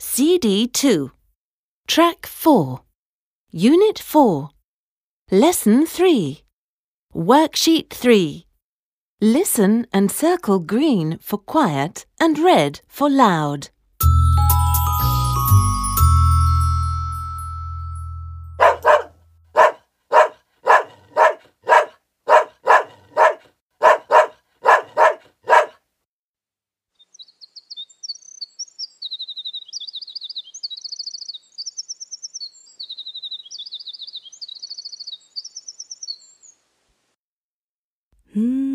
CD 2. Track 4. Unit 4. Lesson 3. Worksheet 3. Listen and circle green for quiet and red for loud. Mm.